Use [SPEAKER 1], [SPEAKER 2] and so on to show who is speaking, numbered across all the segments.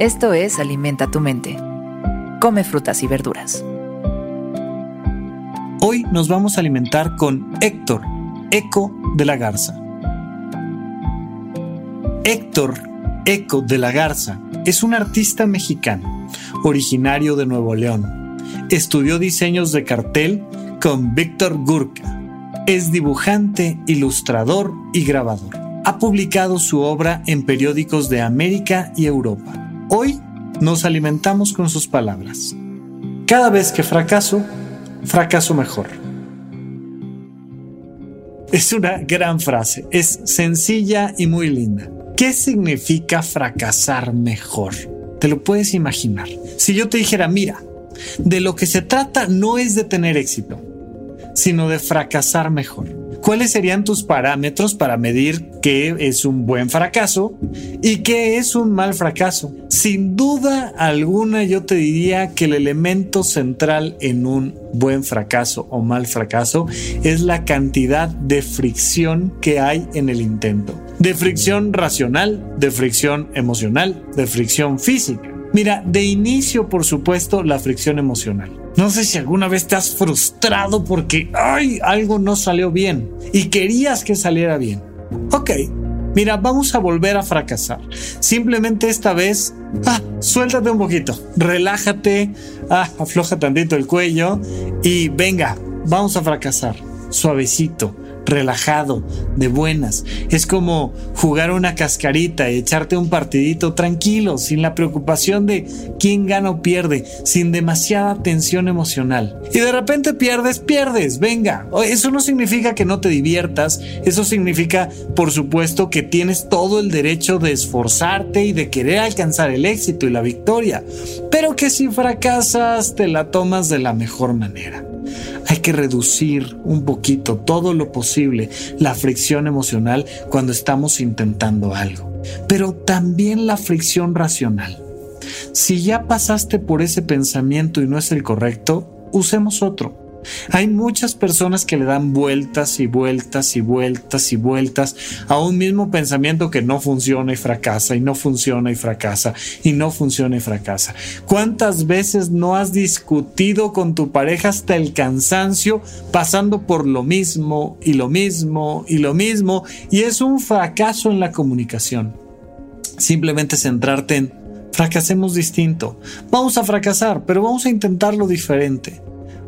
[SPEAKER 1] Esto es Alimenta tu mente. Come frutas y verduras.
[SPEAKER 2] Hoy nos vamos a alimentar con Héctor, Eco de la Garza. Héctor Eco de la Garza es un artista mexicano, originario de Nuevo León. Estudió diseños de cartel con Víctor Gurka. Es dibujante, ilustrador y grabador. Ha publicado su obra en periódicos de América y Europa. Hoy nos alimentamos con sus palabras. Cada vez que fracaso, fracaso mejor. Es una gran frase, es sencilla y muy linda. ¿Qué significa fracasar mejor? Te lo puedes imaginar. Si yo te dijera, mira, de lo que se trata no es de tener éxito, sino de fracasar mejor. ¿Cuáles serían tus parámetros para medir qué es un buen fracaso y qué es un mal fracaso? Sin duda alguna yo te diría que el elemento central en un buen fracaso o mal fracaso es la cantidad de fricción que hay en el intento. De fricción racional, de fricción emocional, de fricción física. Mira, de inicio, por supuesto, la fricción emocional. No sé si alguna vez te has frustrado porque ay, algo no salió bien y querías que saliera bien. Ok, mira, vamos a volver a fracasar. Simplemente esta vez, ah, suéltate un poquito, relájate, ah, afloja tantito el cuello y venga, vamos a fracasar. Suavecito, relajado, de buenas. Es como jugar una cascarita y echarte un partidito tranquilo, sin la preocupación de quién gana o pierde, sin demasiada tensión emocional. Y de repente pierdes, pierdes, venga. Eso no significa que no te diviertas, eso significa, por supuesto, que tienes todo el derecho de esforzarte y de querer alcanzar el éxito y la victoria, pero que si fracasas te la tomas de la mejor manera. Hay que reducir un poquito, todo lo posible, la fricción emocional cuando estamos intentando algo, pero también la fricción racional. Si ya pasaste por ese pensamiento y no es el correcto, usemos otro. Hay muchas personas que le dan vueltas y vueltas y vueltas y vueltas a un mismo pensamiento que no funciona y fracasa y no funciona y fracasa y no funciona y fracasa. ¿Cuántas veces no has discutido con tu pareja hasta el cansancio pasando por lo mismo y lo mismo y lo mismo y es un fracaso en la comunicación? Simplemente centrarte en fracasemos distinto. Vamos a fracasar, pero vamos a intentarlo diferente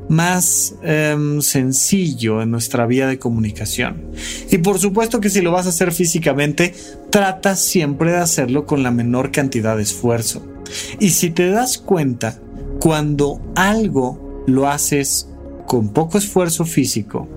[SPEAKER 2] más em, sencillo en nuestra vía de comunicación. Y por supuesto que si lo vas a hacer físicamente, trata siempre de hacerlo con la menor cantidad de esfuerzo. Y si te das cuenta, cuando algo lo haces con poco esfuerzo físico,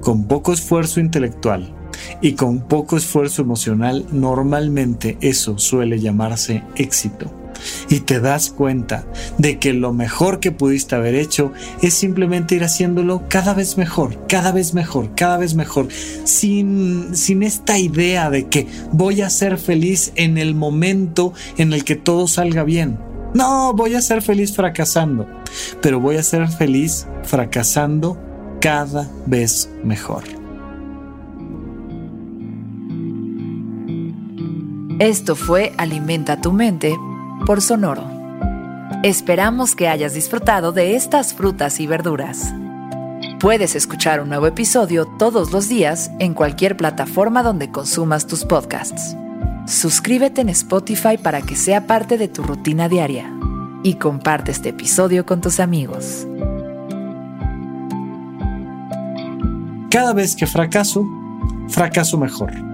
[SPEAKER 2] con poco esfuerzo intelectual y con poco esfuerzo emocional, normalmente eso suele llamarse éxito y te das cuenta de que lo mejor que pudiste haber hecho es simplemente ir haciéndolo cada vez mejor, cada vez mejor, cada vez mejor, sin, sin esta idea de que voy a ser feliz en el momento en el que todo salga bien. No, voy a ser feliz fracasando, pero voy a ser feliz fracasando cada vez mejor.
[SPEAKER 1] Esto fue Alimenta tu mente por Sonoro. Esperamos que hayas disfrutado de estas frutas y verduras. Puedes escuchar un nuevo episodio todos los días en cualquier plataforma donde consumas tus podcasts. Suscríbete en Spotify para que sea parte de tu rutina diaria y comparte este episodio con tus amigos.
[SPEAKER 2] Cada vez que fracaso, fracaso mejor.